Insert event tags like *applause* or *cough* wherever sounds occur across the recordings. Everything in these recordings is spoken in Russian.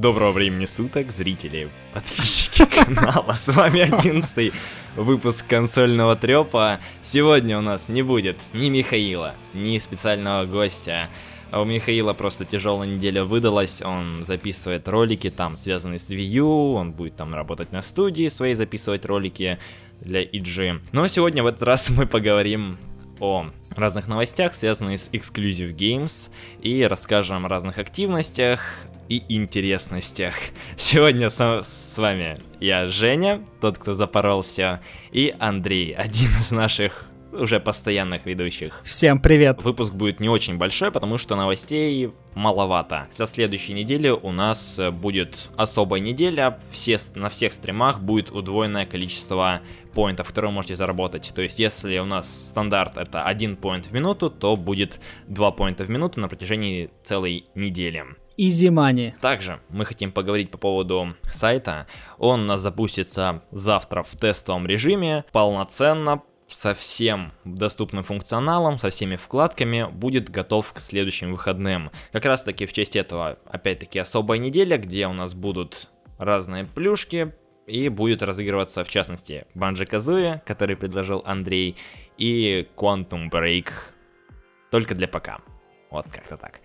Доброго времени суток, зрители, подписчики *laughs* канала. С вами одиннадцатый выпуск консольного трепа. Сегодня у нас не будет ни Михаила, ни специального гостя. А у Михаила просто тяжелая неделя выдалась, он записывает ролики там, связанные с Wii U, он будет там работать на студии своей, записывать ролики для EG. Но сегодня в этот раз мы поговорим о разных новостях, связанных с Exclusive Games, и расскажем о разных активностях и интересностях. Сегодня с, с вами я, Женя, тот, кто запорол все, и Андрей, один из наших уже постоянных ведущих. Всем привет! Выпуск будет не очень большой, потому что новостей маловато. Со следующей недели у нас будет особая неделя, все, на всех стримах будет удвоенное количество поинтов, которые вы можете заработать. То есть, если у нас стандарт это один поинт в минуту, то будет 2 поинта в минуту на протяжении целой недели. Easy money. Также мы хотим поговорить по поводу сайта. Он у нас запустится завтра в тестовом режиме, полноценно, со всем доступным функционалом, со всеми вкладками будет готов к следующим выходным. Как раз таки в честь этого, опять-таки, особая неделя, где у нас будут разные плюшки, и будет разыгрываться, в частности, Банджи Казуя, который предложил Андрей, и Quantum Break только для ПК. Вот как-то так.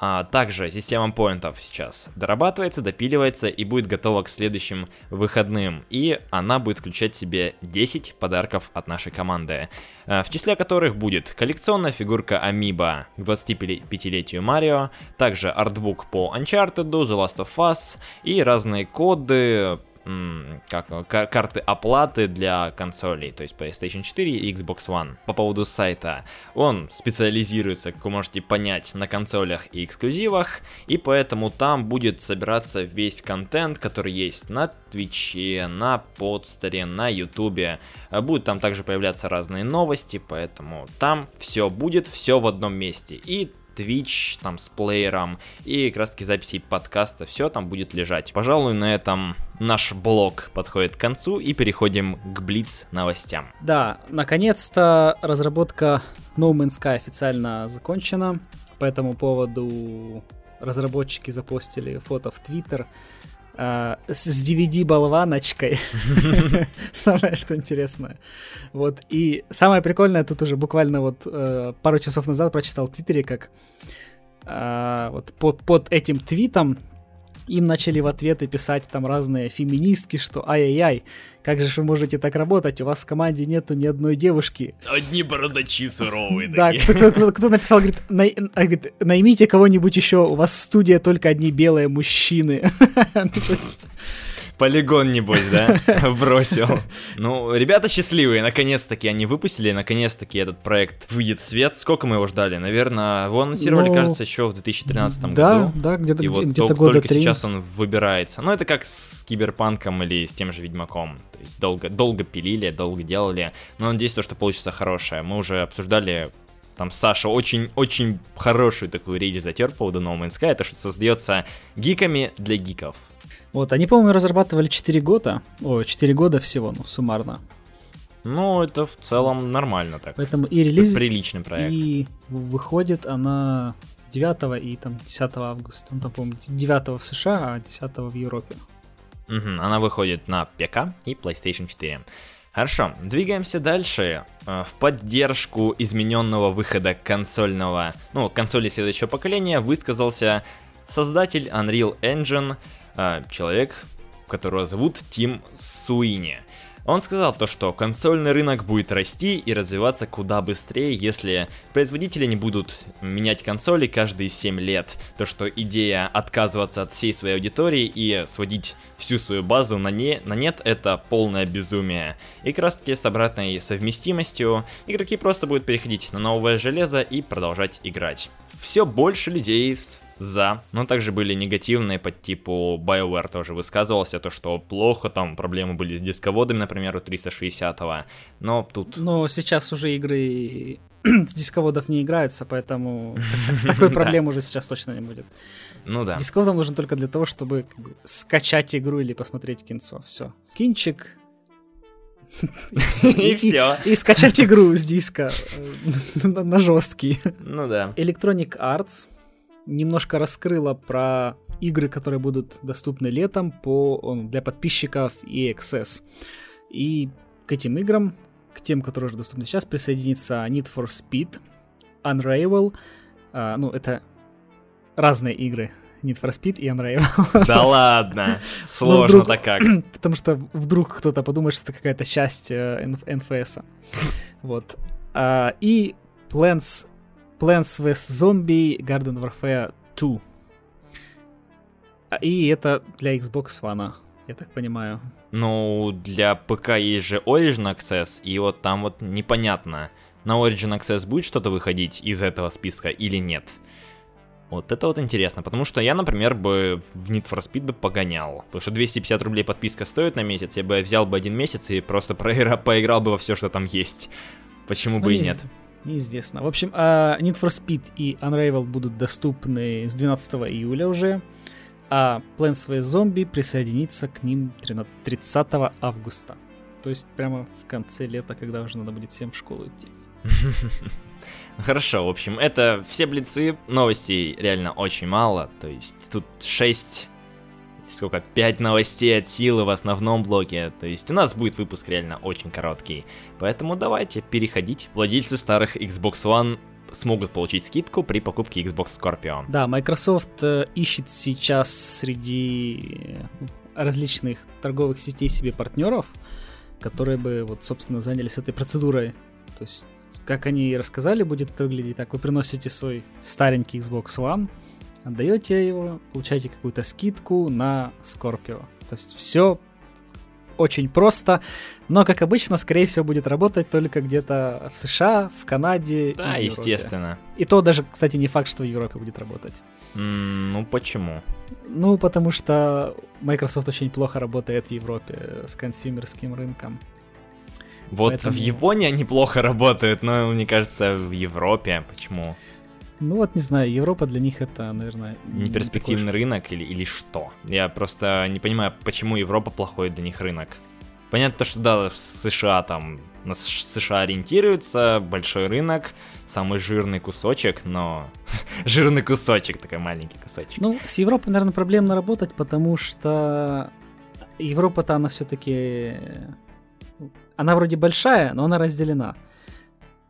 А также система поинтов сейчас дорабатывается, допиливается и будет готова к следующим выходным. И она будет включать себе 10 подарков от нашей команды. А, в числе которых будет коллекционная фигурка Амиба к 25-летию Марио, также артбук по Uncharted, The Last of Us и разные коды, как, карты оплаты для консолей, то есть PlayStation 4 и Xbox One. По поводу сайта, он специализируется, как вы можете понять, на консолях и эксклюзивах, и поэтому там будет собираться весь контент, который есть на Твиче, на подстере, на Ютубе. Будут там также появляться разные новости, поэтому там все будет, все в одном месте. И Twitch там с плеером и как раз таки записи подкаста, все там будет лежать. Пожалуй, на этом наш блог подходит к концу и переходим к Блиц новостям. Да, наконец-то разработка No Man's Sky официально закончена. По этому поводу разработчики запостили фото в Твиттер а, с DVD-болваночкой. *laughs* Самое что интересное. Вот. И самое прикольное, тут уже буквально вот э, пару часов назад прочитал в Твиттере, как э, вот под, под этим твитом им начали в ответы писать там разные феминистки, что ай-яй-яй, как же вы можете так работать, у вас в команде нету ни одной девушки. Одни бородачи суровые. Да, кто, написал, говорит, а, говорит, наймите кого-нибудь еще, у вас студия только одни белые мужчины. *laughs* Полигон, небось, да? *laughs* Бросил. Ну, ребята счастливые, наконец-таки они выпустили, наконец-таки этот проект выйдет в свет. Сколько мы его ждали? Наверное, его анонсировали, ну, кажется, еще в 2013 году. Да, да, где-то И вот где-то года только сейчас он выбирается. Ну, это как с Киберпанком или с тем же Ведьмаком. То есть долго, долго пилили, долго делали. Но надеюсь, то, что получится хорошее. Мы уже обсуждали там Саша очень-очень хорошую такую речь затер по поводу No Man's Sky, это что создается гиками для гиков. Вот, они, по-моему, разрабатывали 4 года. О, 4 года всего, ну, суммарно. Ну, это в целом нормально так. Поэтому и релиз... Приличный проект. И выходит она 9 и там 10 августа. Ну, там, по-моему, 9 в США, а 10 в Европе. Угу, она выходит на ПК и PlayStation 4. Хорошо, двигаемся дальше. Э, в поддержку измененного выхода консольного, ну, консоли следующего поколения высказался создатель Unreal Engine человек, которого зовут Тим Суини. Он сказал то, что консольный рынок будет расти и развиваться куда быстрее, если производители не будут менять консоли каждые 7 лет. То, что идея отказываться от всей своей аудитории и сводить всю свою базу на, не, на нет, это полное безумие. И как раз таки с обратной совместимостью игроки просто будут переходить на новое железо и продолжать играть. Все больше людей за, но также были негативные по типу BioWare тоже высказывался, то что плохо, там проблемы были с дисководами, например, у 360-го, но тут... Но сейчас уже игры *clears throat* с дисководов не играются, поэтому такой *laughs* проблемы уже сейчас точно не будет. Ну да. Дисковод нужен только для того, чтобы скачать игру или посмотреть кинцо. Все. Кинчик, *laughs* и все. И скачать игру с диска э, *laughs* на жесткий. Ну да. Electronic Arts немножко раскрыла про игры, которые будут доступны летом по, для подписчиков и Access. И к этим играм, к тем, которые уже доступны сейчас, присоединится Need for Speed, Unravel, а, ну, это разные игры, Need for Speed и Unravel. Да *laughs* ладно, *laughs* сложно-то как. *clears throat* Потому что вдруг кто-то подумает, что это какая-то часть э, NFS. *laughs* Вот. А, и Plants, Plants vs. Zombie Garden Warfare 2. А, и это для Xbox One, я так понимаю. Ну, для ПК есть же Origin Access, и вот там вот непонятно, на Origin Access будет что-то выходить из этого списка или нет. Вот это вот интересно, потому что я, например, бы в Need for Speed бы погонял. Потому что 250 рублей подписка стоит на месяц, я бы взял бы один месяц и просто проигра- *laughs* поиграл бы во все, что там есть. Почему ну, бы и нет? Неизвестно. В общем, uh, Need for Speed и Unravel будут доступны с 12 июля уже, а Plants vs. Zombie присоединится к ним 30 августа. То есть прямо в конце лета, когда уже надо будет всем в школу идти. *laughs* Хорошо, в общем, это все блицы. Новостей реально очень мало. То есть тут 6 сколько, 5 новостей от силы в основном блоке. То есть у нас будет выпуск реально очень короткий. Поэтому давайте переходить. Владельцы старых Xbox One смогут получить скидку при покупке Xbox Scorpio. Да, Microsoft э, ищет сейчас среди различных торговых сетей себе партнеров, которые бы вот, собственно, занялись этой процедурой. То есть как они рассказали, будет это выглядеть так. Вы приносите свой старенький Xbox One, отдаете его, получаете какую-то скидку на Scorpio. То есть все очень просто, но, как обычно, скорее всего, будет работать только где-то в США, в Канаде. Да, и в естественно. И то даже, кстати, не факт, что в Европе будет работать. Mm, ну, почему? Ну, потому что Microsoft очень плохо работает в Европе с консюмерским рынком. Вот Поэтому... в Японии они плохо работают, но мне кажется, в Европе почему? Ну вот не знаю, Европа для них это, наверное... Не перспективный такой... рынок или, или что? Я просто не понимаю, почему Европа плохой для них рынок. Понятно, что да, в США там, на США ориентируется, большой рынок, самый жирный кусочек, но *laughs* жирный кусочек, такой маленький кусочек. Ну, с Европой, наверное, проблемно работать, потому что Европа-то она все-таки она вроде большая, но она разделена.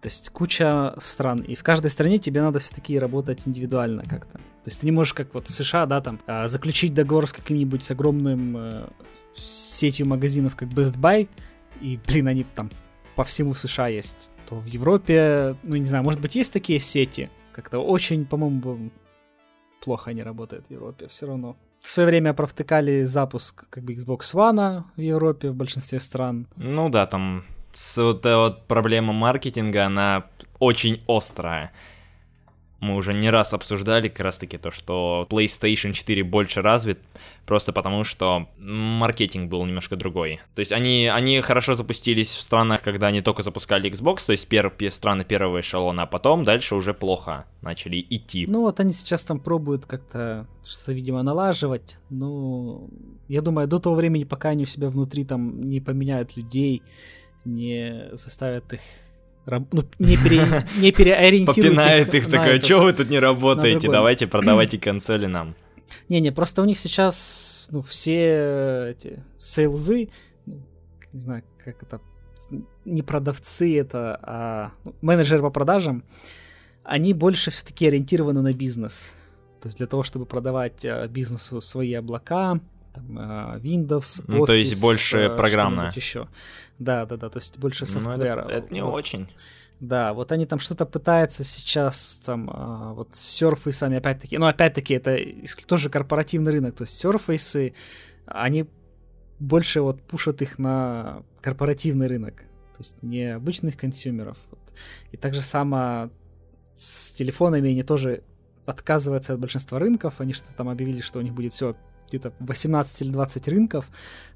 То есть куча стран, и в каждой стране тебе надо все-таки работать индивидуально как-то. То есть ты не можешь, как вот в США, да, там, а, заключить договор с каким-нибудь с огромным э, сетью магазинов, как Best Buy, и, блин, они там по всему США есть. То в Европе, ну, не знаю, может быть, есть такие сети, как-то очень, по-моему, плохо они работают в Европе все равно в свое время провтыкали запуск как бы Xbox One в Европе, в большинстве стран. Ну да, там с, вот эта вот проблема маркетинга, она очень острая мы уже не раз обсуждали как раз таки то, что PlayStation 4 больше развит, просто потому что маркетинг был немножко другой. То есть они, они хорошо запустились в странах, когда они только запускали Xbox, то есть пер, страны первого эшелона, а потом дальше уже плохо начали идти. Ну вот они сейчас там пробуют как-то что-то, видимо, налаживать. Ну, я думаю, до того времени, пока они у себя внутри там не поменяют людей, не заставят их ну, не, пере, *laughs* не переориентирует Попинает их, их такой, а что вы тут не работаете, давайте *clears throat* продавайте консоли нам. Не-не, просто у них сейчас, ну, все эти сейлзы, ну, не знаю, как это, не продавцы это, а ну, менеджеры по продажам, они больше все-таки ориентированы на бизнес. То есть для того, чтобы продавать а, бизнесу свои облака, там, а, Windows, Office, ну, то есть больше а, программно. еще. Да, да, да, то есть больше софтвера. Ну, это, это не вот. очень. Да, вот они там что-то пытаются сейчас, там, а, вот сами опять-таки, ну, опять-таки, это тоже корпоративный рынок, то есть Surface, они больше вот пушат их на корпоративный рынок, то есть не обычных консюмеров. И так же само с телефонами они тоже отказываются от большинства рынков, они что-то там объявили, что у них будет все где-то 18 или 20 рынков,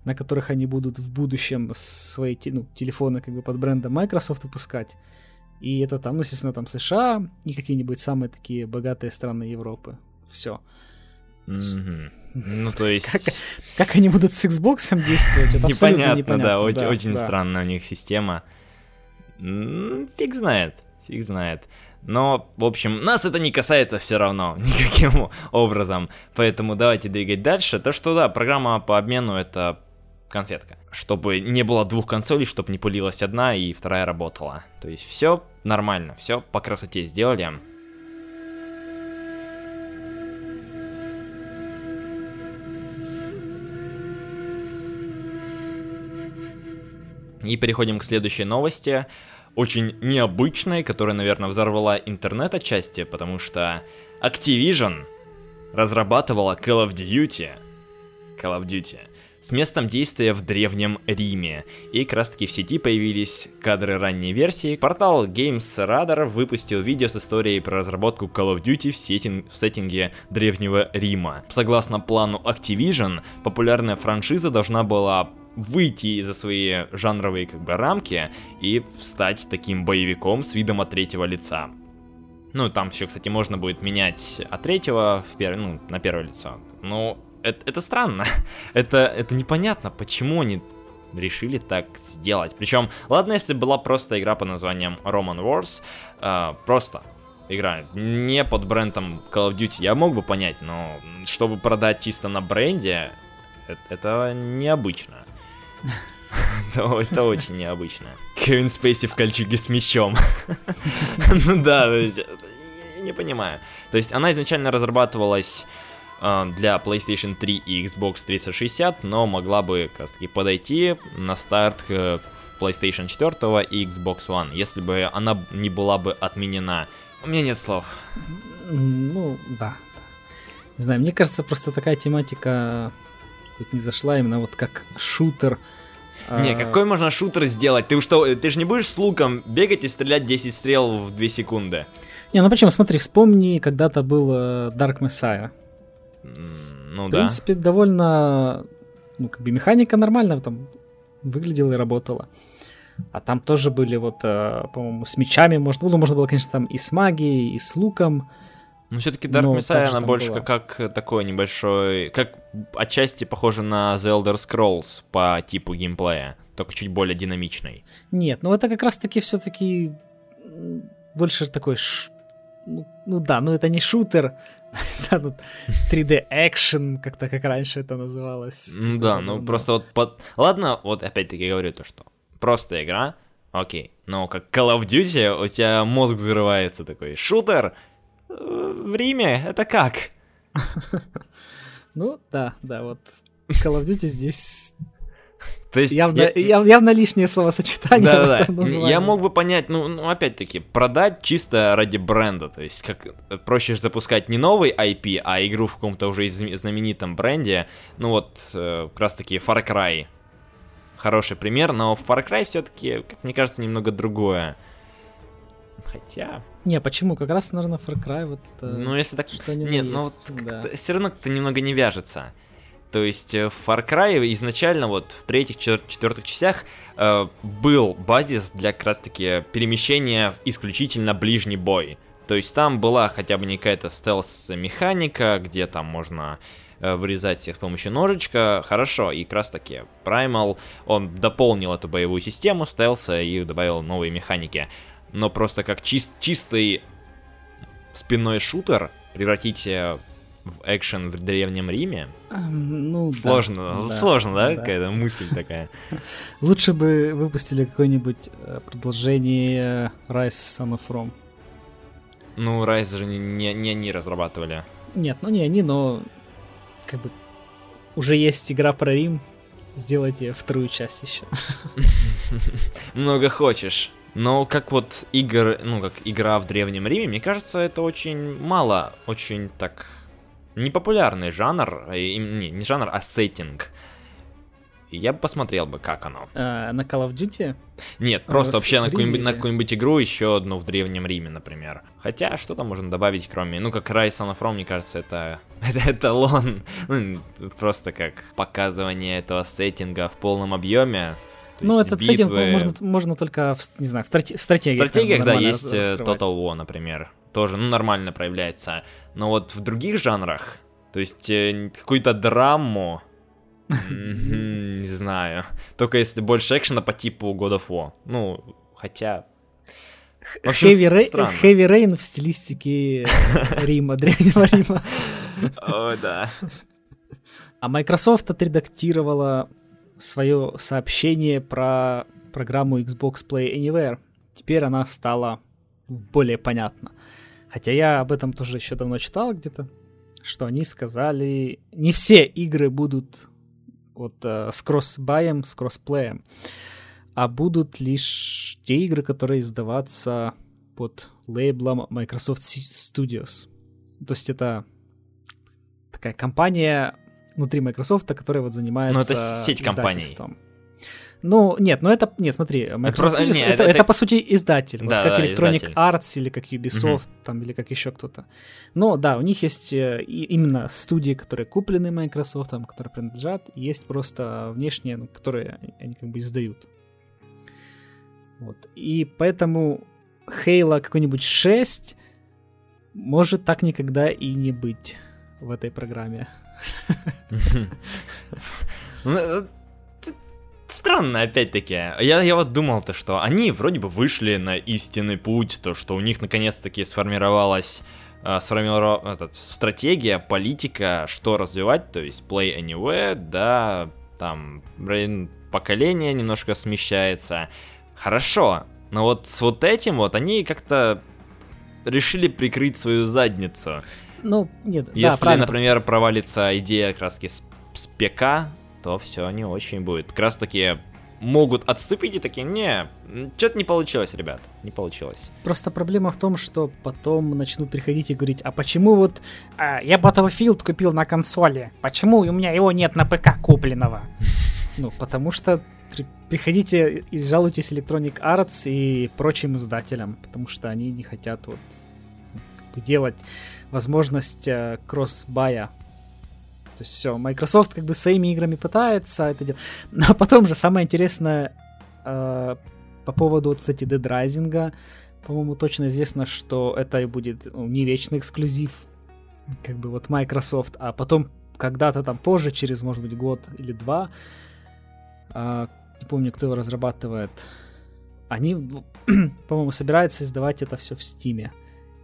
на которых они будут в будущем свои ну, телефоны как бы под брендом Microsoft выпускать. И это там, ну, естественно, там США и какие-нибудь самые такие богатые страны Европы. Все. Mm-hmm. Ну, то есть... как, как они будут с Xbox действовать? Это непонятно, непонятно, да, очень, да, очень да. странная у них система. Фиг знает, фиг знает. Но, в общем, нас это не касается все равно *laughs* никаким образом. Поэтому давайте двигать дальше. То, что да, программа по обмену это конфетка. Чтобы не было двух консолей, чтобы не пылилась одна и вторая работала. То есть все нормально, все по красоте сделали. И переходим к следующей новости, очень необычной, которая, наверное, взорвала интернет отчасти, потому что Activision разрабатывала Call of Duty. Call of Duty с местом действия в Древнем Риме. И как раз таки в сети появились кадры ранней версии. Портал Games Radar выпустил видео с историей про разработку Call of Duty в, сеттинг, в сеттинге Древнего Рима. Согласно плану Activision, популярная франшиза должна была выйти из-за свои жанровые как бы рамки и стать таким боевиком с видом от третьего лица. Ну, там еще, кстати, можно будет менять от третьего в пер... ну, на первое лицо. Ну, это, это странно. *laughs* это, это непонятно, почему они решили так сделать. Причем, ладно, если была просто игра под названием Roman Wars, э, просто игра, не под брендом Call of Duty, я мог бы понять, но чтобы продать чисто на бренде, это, это необычно. Это очень необычно. Кевин Спейси в кольчуге с мечом. *laughs* Ну да, не понимаю. То есть она изначально разрабатывалась а, для PlayStation 3 и Xbox 360, но могла бы как раз таки подойти на старт к PlayStation 4 и Xbox One, если бы она не была бы отменена. У меня нет слов. Ну, да. Не знаю, мне кажется, просто такая тематика тут не зашла именно вот как шутер. Не, а, какой можно шутер сделать? Ты что, ты же не будешь с луком бегать и стрелять 10 стрел в 2 секунды? Не, ну почему? Смотри, вспомни, когда-то был э, Dark Messiah. Ну в да. В принципе, довольно, ну, как бы механика нормально там выглядела и работала. А там тоже были вот, э, по-моему, с мечами, можно, ну, можно было, конечно, там и с магией, и с луком. Но все-таки Dark Но Messiah, она больше было. как такой небольшой, как отчасти похоже на The Elder Scrolls по типу геймплея, только чуть более динамичный. Нет, ну это как раз-таки все-таки больше такой, ш... ну, ну да, но это не шутер, *laughs* 3D экшен, как-то как раньше это называлось. Ну да, ну просто вот под... Ладно, вот опять-таки говорю то, что просто игра, окей, но как Call of Duty у тебя мозг взрывается такой. Шутер э, в Риме, это как? *laughs* Ну да, да, вот Call of Duty здесь то есть явно, я... явно лишнее словосочетание. Да, да. Я мог бы понять, ну, ну, опять-таки, продать чисто ради бренда. То есть, как э, проще запускать не новый IP, а игру в каком-то уже знаменитом бренде. Ну вот, э, как раз таки Far Cry. Хороший пример, но Far Cry все-таки, как мне кажется, немного другое. Хотя. Не, почему? Как раз, наверное, Far Cry вот это. Ну, если так. Что Нет, ну вот да. все равно как-то немного не вяжется. То есть э, в Far Cry изначально вот в третьих, четвертых частях э, был базис для как раз таки перемещения в исключительно ближний бой. То есть там была хотя бы не какая-то стелс-механика, где там можно э, вырезать всех с помощью ножичка. Хорошо, и как раз таки Primal, он дополнил эту боевую систему стелса и добавил новые механики. Но просто как чист, чистый спинной шутер превратить э, в экшен в Древнем Риме? Ну, сложно, да, сложно, да, да. какая-то мысль такая. *laughs* Лучше бы выпустили какое-нибудь э, продолжение Rise Son of Rome. Ну, Rise же не, не, не они разрабатывали. Нет, ну не они, но как бы уже есть игра про Рим, сделайте вторую часть еще. *laughs* Много хочешь. Но как вот игр, ну как игра в Древнем Риме, мне кажется, это очень мало, очень так непопулярный жанр, э, не, не жанр, а сеттинг. Я бы посмотрел бы, как оно. А, на Call of Duty? Нет, просто а, вообще на какую-нибудь, на какую-нибудь игру, еще одну в Древнем Риме, например. Хотя, что там можно добавить, кроме... Ну, как Rise on From, мне кажется, это, *laughs* это эталон. Ну, просто как показывание этого сеттинга в полном объеме. Ну, этот битвы... сеттинг можно, можно только, в, не знаю, в, страте- в стратегиях. В стратегиях, да, есть э, Total War, например тоже, ну, нормально проявляется. Но вот в других жанрах, то есть э, какую-то драму, не знаю. Только если больше экшена по типу God of War. Ну, хотя... Вообще Heavy, Ra- Heavy Rain в стилистике *laughs* Рима, Древнего Рима. О, да. А Microsoft отредактировала свое сообщение про программу Xbox Play Anywhere. Теперь она стала более понятна. Хотя я об этом тоже еще давно читал где-то, что они сказали, не все игры будут вот э, с кроссбаем, с кроссплеем, а будут лишь те игры, которые издаваться под лейблом Microsoft Studios. То есть это такая компания внутри Microsoft, которая вот занимается Ну, это сеть компаний. Ну, нет, ну это, нет, смотри, Microsoft Studios, нет, это, это, это, по сути издатель, да, вот, как да, Electronic издатель. Arts или как Ubisoft, угу. там, или как еще кто-то. Но да, у них есть э, именно студии, которые куплены Microsoft, которые принадлежат, и есть просто внешние, ну, которые они как бы издают. Вот. И поэтому Halo какой-нибудь 6 может так никогда и не быть в этой программе. Ну, э, странно, опять-таки. Я, я вот думал-то, что они вроде бы вышли на истинный путь, то, что у них наконец-таки сформировалась э, сформировала этот, стратегия, политика, что развивать, то есть Play Anywhere, да, там поколение немножко смещается. Хорошо, но вот с вот этим вот они как-то решили прикрыть свою задницу. Ну, нет, Если, да, например, провалится идея как раз с, с ПК, то все не очень будет. Как раз таки могут отступить и такие, не, что-то не получилось, ребят, не получилось. Просто проблема в том, что потом начнут приходить и говорить, а почему вот а, я Battlefield купил на консоли, почему у меня его нет на ПК купленного? *laughs* Ну, потому что приходите и жалуйтесь Electronic Arts и прочим издателям, потому что они не хотят вот делать возможность э, кросс-бая то есть все, Microsoft как бы своими играми пытается это делать. Но *laughs* потом же самое интересное э, по поводу, кстати, Dead Rising, по-моему, точно известно, что это и будет ну, не вечный эксклюзив, как бы вот Microsoft, а потом когда-то там позже, через, может быть, год или два, э, не помню, кто его разрабатывает, они, *clears throat* по-моему, собираются издавать это все в Стиме.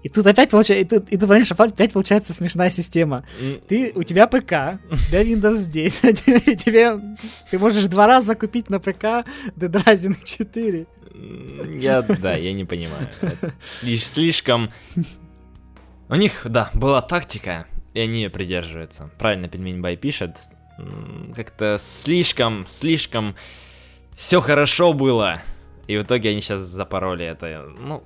И тут опять получается, и, ты, и ты понимаешь, опять получается смешная система. Ты, у тебя ПК, у тебя Windows здесь, а тебе, тебе, ты можешь два раза купить на ПК Dead Rising 4. Я, да, я не понимаю. Слиш, слишком... У них, да, была тактика, и они ее придерживаются. Правильно Пельмень Бай пишет. Как-то слишком, слишком все хорошо было. И в итоге они сейчас запороли это. Ну,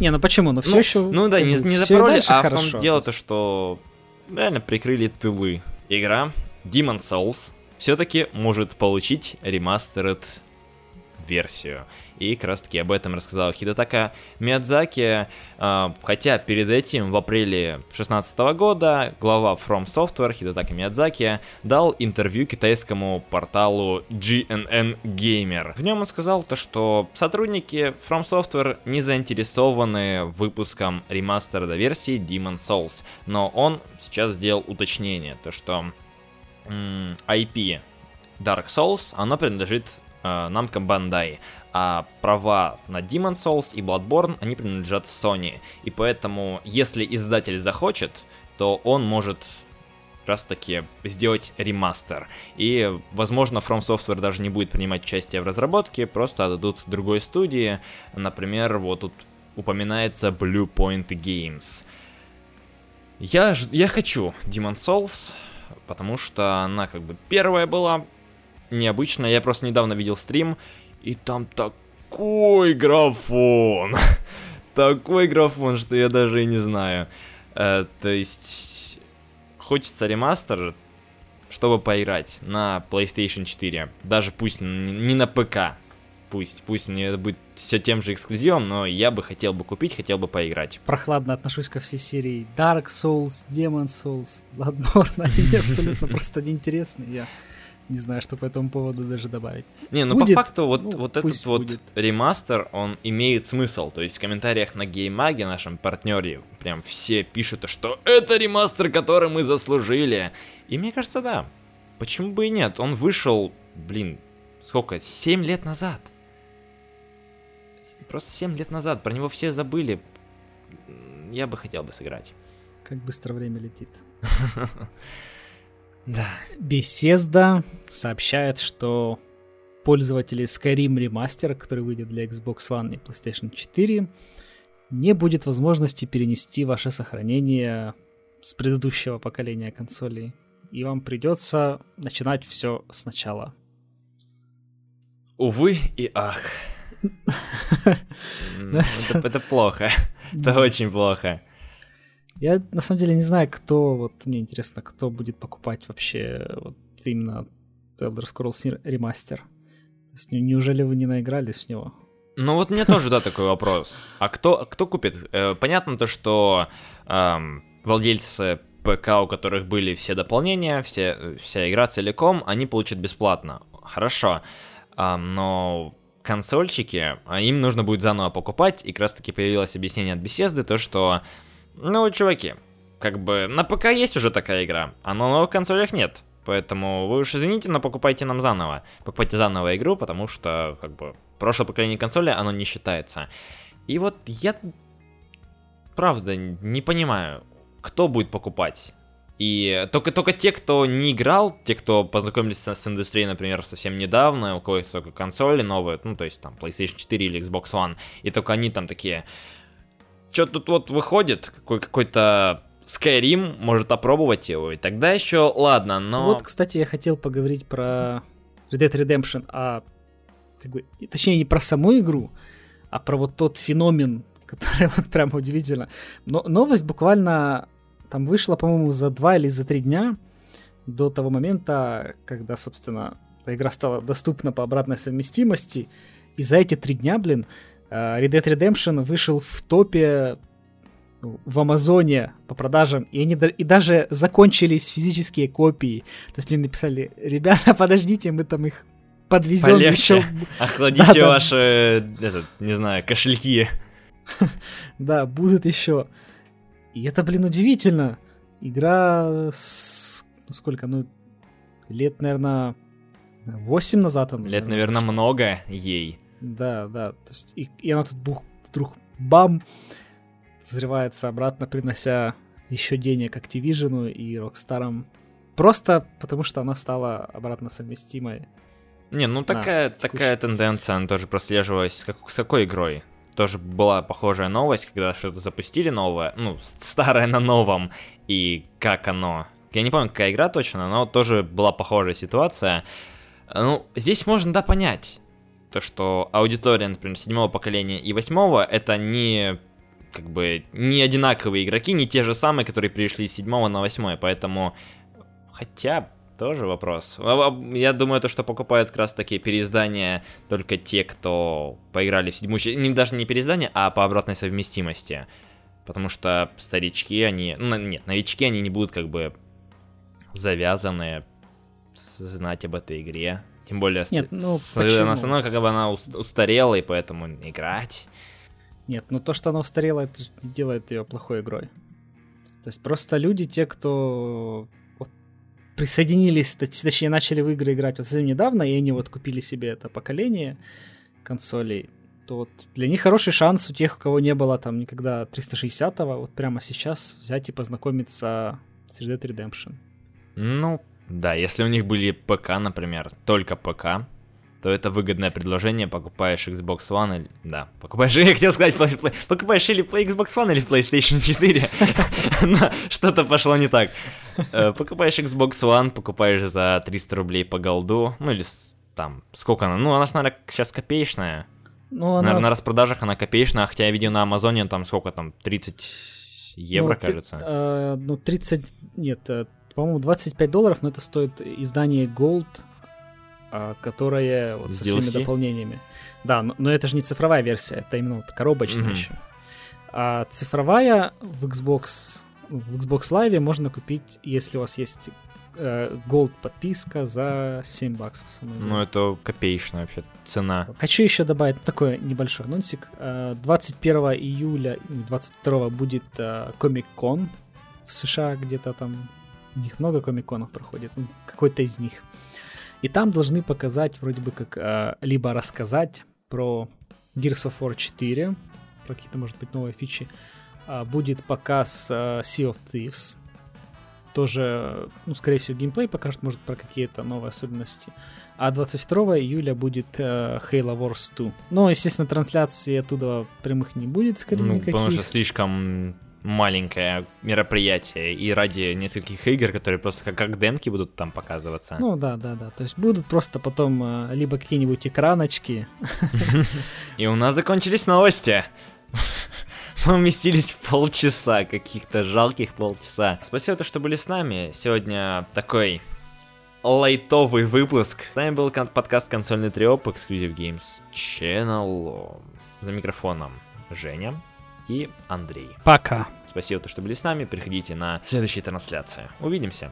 не, ну почему? Ну все ну, еще. Ну да, не, не запороли, а хорошо, в том дело то, что реально прикрыли тылы. Игра Demon Souls все-таки может получить ремастеред версию. И как раз таки об этом рассказал Хидотака Миядзаки. А, хотя перед этим, в апреле 2016 года, глава From Software Хидотака Миядзаки дал интервью китайскому порталу GNN Gamer. В нем он сказал то, что сотрудники From Software не заинтересованы выпуском ремастера версии Demon Souls. Но он сейчас сделал уточнение, то что IP Dark Souls, оно принадлежит Namco Bandai, а права на Demon Souls и Bloodborne, они принадлежат Sony. И поэтому, если издатель захочет, то он может раз таки сделать ремастер. И, возможно, From Software даже не будет принимать участие в разработке, просто отдадут другой студии. Например, вот тут упоминается Blue Point Games. Я, я хочу Demon Souls, потому что она как бы первая была, необычно. Я просто недавно видел стрим, и там такой графон. *laughs* такой графон, что я даже и не знаю. Э, то есть, хочется ремастер, чтобы поиграть на PlayStation 4. Даже пусть не на ПК. Пусть, пусть не это будет все тем же эксклюзивом, но я бы хотел бы купить, хотел бы поиграть. Прохладно отношусь ко всей серии Dark Souls, Demon Souls, Bloodborne. *laughs* Они абсолютно просто неинтересны. Я не знаю, что по этому поводу даже добавить. Не, ну будет, по факту вот, ну, вот этот вот будет. ремастер, он имеет смысл. То есть в комментариях на геймаге, нашем партнере, прям все пишут, что это ремастер, который мы заслужили. И мне кажется, да. Почему бы и нет? Он вышел, блин, сколько, 7 лет назад. просто 7 лет назад, про него все забыли. Я бы хотел бы сыграть. Как быстро время летит. *laughs* Да. Bethesda сообщает, что пользователи Skyrim Remaster, который выйдет для Xbox One и PlayStation 4, не будет возможности перенести ваше сохранение с предыдущего поколения консолей. И вам придется начинать все сначала. Увы и ах. *laughs* Это плохо. Это очень плохо. Я на самом деле не знаю, кто, вот мне интересно, кто будет покупать вообще вот именно Elder Scrolls Remaster. То есть неужели вы не наигрались в него? Ну вот мне тоже, да, такой вопрос. А кто, кто купит? Э, понятно то, что эм, владельцы ПК, у которых были все дополнения, все, вся игра целиком, они получат бесплатно. Хорошо. Эм, но консольчики, а им нужно будет заново покупать, и как раз таки появилось объяснение от беседы, то что ну, чуваки, как бы на ПК есть уже такая игра, а на новых консолях нет. Поэтому вы уж извините, но покупайте нам заново. Покупайте заново игру, потому что, как бы, прошлое поколение консоли, оно не считается. И вот я, правда, не понимаю, кто будет покупать. И только, только те, кто не играл, те, кто познакомились с, с индустрией, например, совсем недавно, у кого есть только консоли новые, ну, то есть там PlayStation 4 или Xbox One, и только они там такие, что тут вот выходит, какой- какой-то Skyrim, может опробовать его, и тогда еще ладно, но... Вот, кстати, я хотел поговорить про Red Dead Redemption, а как бы, точнее не про саму игру, а про вот тот феномен, *laughs* который вот прямо удивительно. Но новость буквально там вышла, по-моему, за два или за три дня до того момента, когда, собственно, игра стала доступна по обратной совместимости. И за эти три дня, блин, Red Dead Redemption вышел в топе в Амазоне по продажам, и они и даже закончились физические копии. То есть они написали, ребята, *laughs* подождите, мы там их подвезем Полегче. еще. *laughs* *laughs* Охладите Да-да. ваши, этот, не знаю, кошельки. Да, будут еще. И это, блин, удивительно. Игра с... ну, сколько, ну, лет, наверное, 8 назад. Лет, наверное, много ей. Да, да. То есть, и, и она тут бух, вдруг бам взрывается обратно, принося еще денег Activision и Rockstar. Просто потому, что она стала обратно совместимой. Не, ну такая, такая тенденция, она тоже прослеживалась с, как- с какой игрой? Тоже была похожая новость, когда что-то запустили новое, ну, старое на новом, и как оно. Я не помню, какая игра точно, но тоже была похожая ситуация. Ну, здесь можно, да, понять, то, что аудитория, например, седьмого поколения и восьмого, это не как бы не одинаковые игроки, не те же самые, которые пришли с седьмого на восьмой, поэтому хотя тоже вопрос. А- а, Я думаю, то, что покупают как раз таки переиздания только те, кто поиграли в седьмую, не даже не переиздание, а по обратной совместимости. Потому что старички, они, ну, нет, новички, они не будут как бы завязаны знать об этой игре. Тем более, Нет, ну, с- почему? равно как бы она ус- устарела, и поэтому играть. Нет, но то, что она устарела, это не делает ее плохой игрой. То есть просто люди, те, кто вот присоединились, точ- точнее, начали в игры играть вот совсем недавно, и они вот купили себе это поколение консолей, то вот для них хороший шанс у тех, у кого не было там никогда 360-го, вот прямо сейчас взять и познакомиться с Red Dead Redemption. Ну, да, если у них были ПК, например, только ПК, то это выгодное предложение, покупаешь Xbox One или... Да, покупаешь... *laughs* Я хотел сказать, покупаешь или Xbox One или PlayStation 4. *laughs* Но Что-то пошло не так. Э, Покупаешь Xbox One, покупаешь за 300 рублей по голду, ну или там, сколько она? Ну, она, наверное, сейчас копеечная. Ну, она... Наверное, на распродажах она копеечная, хотя я видел на Амазоне там сколько там, 30 евро, ну, кажется. э, ну, 30... Нет, э, по-моему, 25 долларов, но это стоит издание Gold, а, которое вот С со всеми дополнениями. Да, но, но это же не цифровая версия, это именно вот коробочная Мгм. еще. А цифровая в Xbox, в Xbox Live можно купить, если у вас есть э, Gold подписка за 7 баксов. Ну, это копеечная вообще цена. Хочу еще добавить такой небольшой анонсик. Э, 21 июля, ну, 22 будет э, Комик-кон в США где-то там. У них много комик-конов проходит, ну, какой-то из них. И там должны показать, вроде бы как, э, либо рассказать про Gears of War 4, про какие-то, может быть, новые фичи. А, будет показ а, Sea of Thieves. Тоже, ну, скорее всего, геймплей покажет, может, про какие-то новые особенности. А 22 июля будет uh, Halo Wars 2. Но, естественно, трансляции оттуда прямых не будет, скорее, ну, никаких. Потому что слишком маленькое мероприятие и ради нескольких игр, которые просто как, как демки будут там показываться. Ну да, да, да. То есть будут просто потом э, либо какие-нибудь экраночки. *laughs* И у нас закончились новости. *laughs* Мы уместились в полчаса, каких-то жалких полчаса. Спасибо, что были с нами. Сегодня такой лайтовый выпуск. С нами был подкаст «Консольный триоп» Exclusive Games Channel. За микрофоном Женя и Андрей. Пока. Спасибо, что были с нами. Приходите на следующие трансляции. Увидимся.